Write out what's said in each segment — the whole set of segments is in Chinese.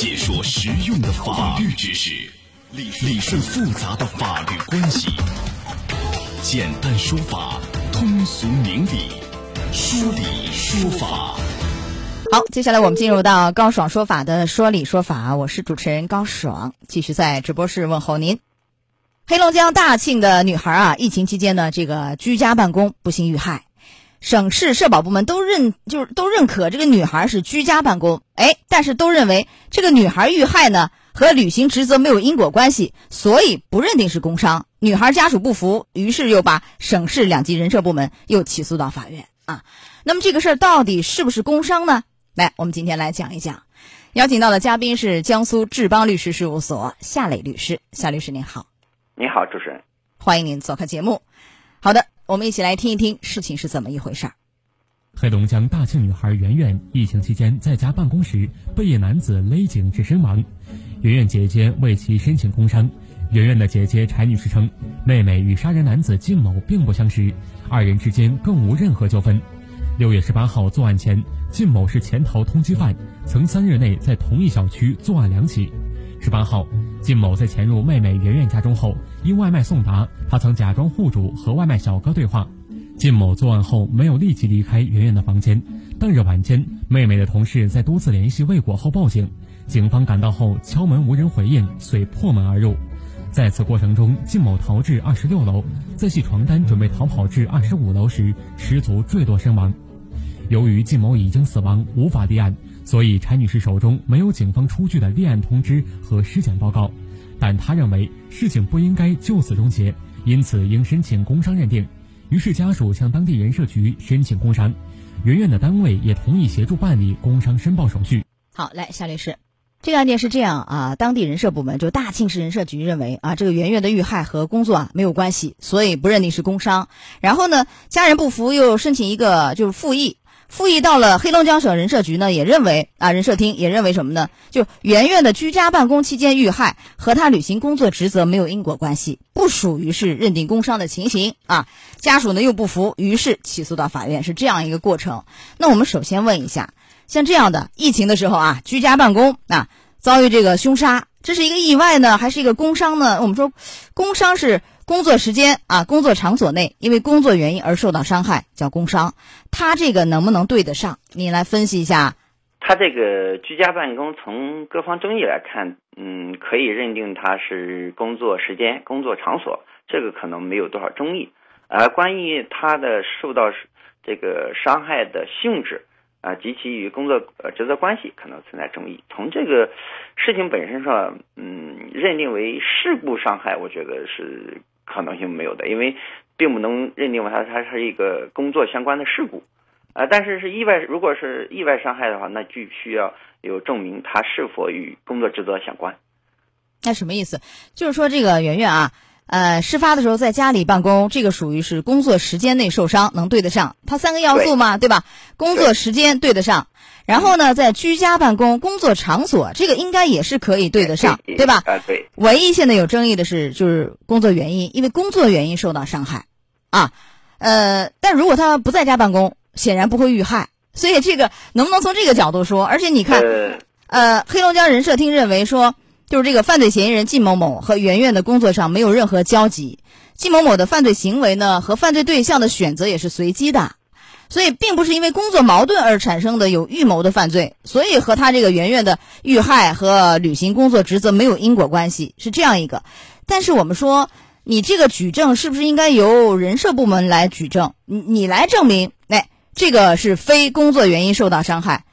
解说实用的法律知识，理理顺复杂的法律关系，简单说法，通俗明理，说理说法。好，接下来我们进入到高爽说法的说理说法，我是主持人高爽，继续在直播室问候您。黑龙江大庆的女孩啊，疫情期间呢，这个居家办公不幸遇害。省市社保部门都认，就是都认可这个女孩是居家办公，哎，但是都认为这个女孩遇害呢和履行职责没有因果关系，所以不认定是工伤。女孩家属不服，于是又把省市两级人社部门又起诉到法院啊。那么这个事儿到底是不是工伤呢？来，我们今天来讲一讲。邀请到的嘉宾是江苏志邦律师事务所夏磊律师，夏律师您好。你好，主持人，欢迎您做客节目。好的。我们一起来听一听事情是怎么一回事儿。黑龙江大庆女孩圆圆疫情期间在家办公时被一男子勒颈致身亡，圆圆姐姐为其申请工伤。圆圆的姐姐柴女士称，妹妹与杀人男子靳某并不相识，二人之间更无任何纠纷。六月十八号作案前，靳某是潜逃通缉犯，曾三日内在同一小区作案两起。十八号，靳某在潜入妹妹圆圆家中后，因外卖送达，他曾假装户主和外卖小哥对话。靳某作案后没有立即离开圆圆的房间，当日晚间，妹妹的同事在多次联系未果后报警，警方赶到后敲门无人回应，遂破门而入。在此过程中，靳某逃至二十六楼，在系床单准备逃跑至二十五楼时失足坠落身亡。由于靳某已经死亡，无法立案。所以，柴女士手中没有警方出具的立案通知和尸检报告，但他认为事情不应该就此终结，因此应申请工伤认定。于是，家属向当地人社局申请工伤，圆圆的单位也同意协助办理工伤申报手续。好，来，夏律师，这个案件是这样啊，当地人社部门就大庆市人社局认为啊，这个圆圆的遇害和工作啊没有关系，所以不认定是工伤。然后呢，家人不服，又申请一个就是复议。复议到了黑龙江省人社局呢，也认为啊，人社厅也认为什么呢？就圆圆的居家办公期间遇害，和他履行工作职责没有因果关系，不属于是认定工伤的情形啊。家属呢又不服，于是起诉到法院，是这样一个过程。那我们首先问一下，像这样的疫情的时候啊，居家办公啊，遭遇这个凶杀，这是一个意外呢，还是一个工伤呢？我们说，工伤是。工作时间啊，工作场所内因为工作原因而受到伤害叫工伤，他这个能不能对得上？你来分析一下。他这个居家办公，从各方争议来看，嗯，可以认定他是工作时间、工作场所，这个可能没有多少争议。而关于他的受到这个伤害的性质啊，及其与工作呃职责关系，可能存在争议。从这个事情本身上，嗯，认定为事故伤害，我觉得是。可能性没有的，因为并不能认定为它它是一个工作相关的事故，啊，但是是意外，如果是意外伤害的话，那就需要有证明它是否与工作职责相关。那什么意思？就是说这个圆圆啊，呃，事发的时候在家里办公，这个属于是工作时间内受伤，能对得上？它三个要素嘛，对吧？工作时间对得上。然后呢，在居家办公工作场所，这个应该也是可以对得上，对吧？啊，对。唯一现在有争议的是，就是工作原因，因为工作原因受到伤害，啊，呃，但如果他不在家办公，显然不会遇害。所以这个能不能从这个角度说？而且你看，呃，黑龙江人社厅认为说，就是这个犯罪嫌疑人靳某某和圆圆的工作上没有任何交集，靳某某的犯罪行为呢和犯罪对象的选择也是随机的。所以并不是因为工作矛盾而产生的有预谋的犯罪，所以和他这个圆圆的遇害和履行工作职责没有因果关系，是这样一个。但是我们说，你这个举证是不是应该由人社部门来举证？你你来证明，哎，这个是非工作原因受到伤害。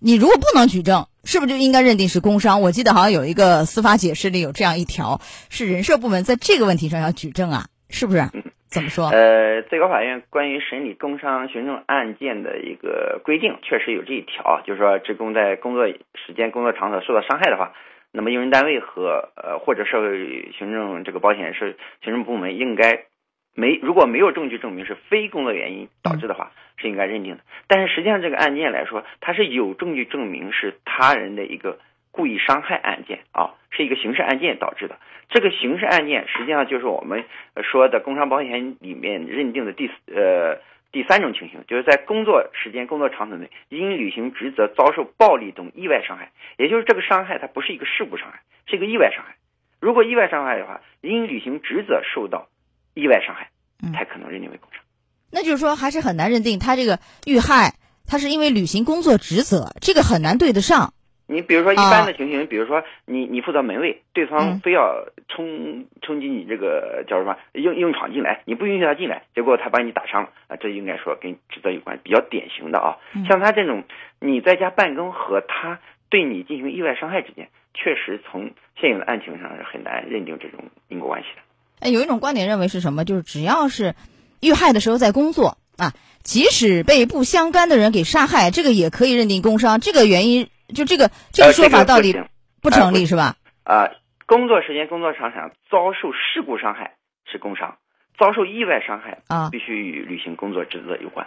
你如果不能举证，是不是就应该认定是工伤？我记得好像有一个司法解释里有这样一条，是人社部门在这个问题上要举证啊，是不是？怎么说？呃，最高法院关于审理工伤行政案件的一个规定，确实有这一条，就是说，职工在工作时间、工作场所受到伤害的话，那么用人单位和呃或者社会行政这个保险是行政部门应该没如果没有证据证明是非工作原因导致的话，是应该认定的。但是实际上这个案件来说，它是有证据证明是他人的一个故意伤害案件啊，是一个刑事案件导致的。这个刑事案件实际上就是我们说的工伤保险里面认定的第呃第三种情形就是在工作时间、工作场所内因履行职责遭受暴力等意外伤害，也就是这个伤害它不是一个事故伤害，是一个意外伤害。如果意外伤害的话，因履行职责受到意外伤害，才可能认定为工伤。那就是说，还是很难认定他这个遇害，他是因为履行工作职责，这个很难对得上。你比如说一般的情形，比如说你你负责门卫，对方非要冲冲击你这个叫什么硬硬闯进来，你不允许他进来，结果他把你打伤了啊，这应该说跟职责有关，比较典型的啊。像他这种你在家办公和他对你进行意外伤害之间，确实从现有的案情上是很难认定这种因果关系的。哎，有一种观点认为是什么？就是只要是遇害的时候在工作啊，即使被不相干的人给杀害，这个也可以认定工伤。这个原因。就这个这个说法到底不成立是吧？啊，工作时间、工作场上遭受事故伤害是工伤，遭受意外伤害啊，必须与履行工作职责有关。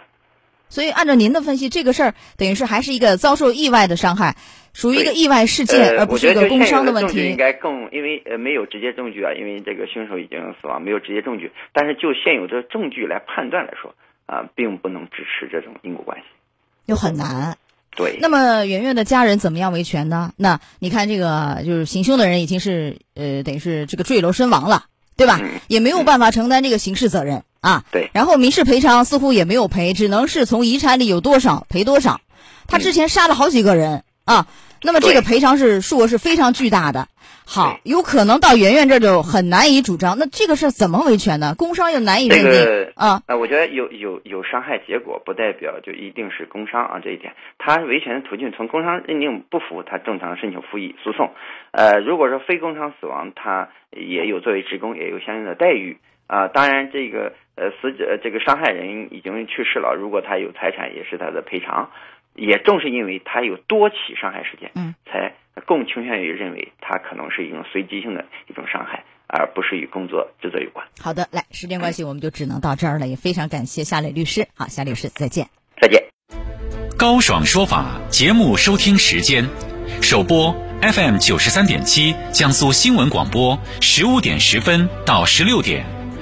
所以按照您的分析，这个事儿等于是还是一个遭受意外的伤害，属于一个意外事件，而不是一个工伤的问题。应该更因为呃没有直接证据啊，因为这个凶手已经死亡，没有直接证据。但是就现有的证据来判断来说啊，并不能支持这种因果关系，又很难。对，那么圆圆的家人怎么样维权呢？那你看这个就是行凶的人已经是呃等于是这个坠楼身亡了，对吧？也没有办法承担这个刑事责任啊。对。然后民事赔偿似乎也没有赔，只能是从遗产里有多少赔多少。他之前杀了好几个人啊，那么这个赔偿是数额是非常巨大的。好，有可能到圆圆这就很难以主张。那这个事怎么维权呢？工伤又难以认定啊。那我觉得有有有伤害结果，不代表就一定是工伤啊。这一点，他维权的途径从工伤认定不服，他正常申请复议诉讼。呃，如果说非工伤死亡，他也有作为职工也有相应的待遇啊。当然，这个呃死者这个伤害人已经去世了，如果他有财产，也是他的赔偿。也正是因为他有多起伤害事件，嗯，才更倾向于认为他可能是一种随机性的一种伤害，而不是与工作职责有关。好的，来，时间关系，我们就只能到这儿了。也非常感谢夏磊律师。好，夏律师，再见。再见。高爽说法节目收听时间：首播 FM 九十三点七，江苏新闻广播，十五点十分到十六点。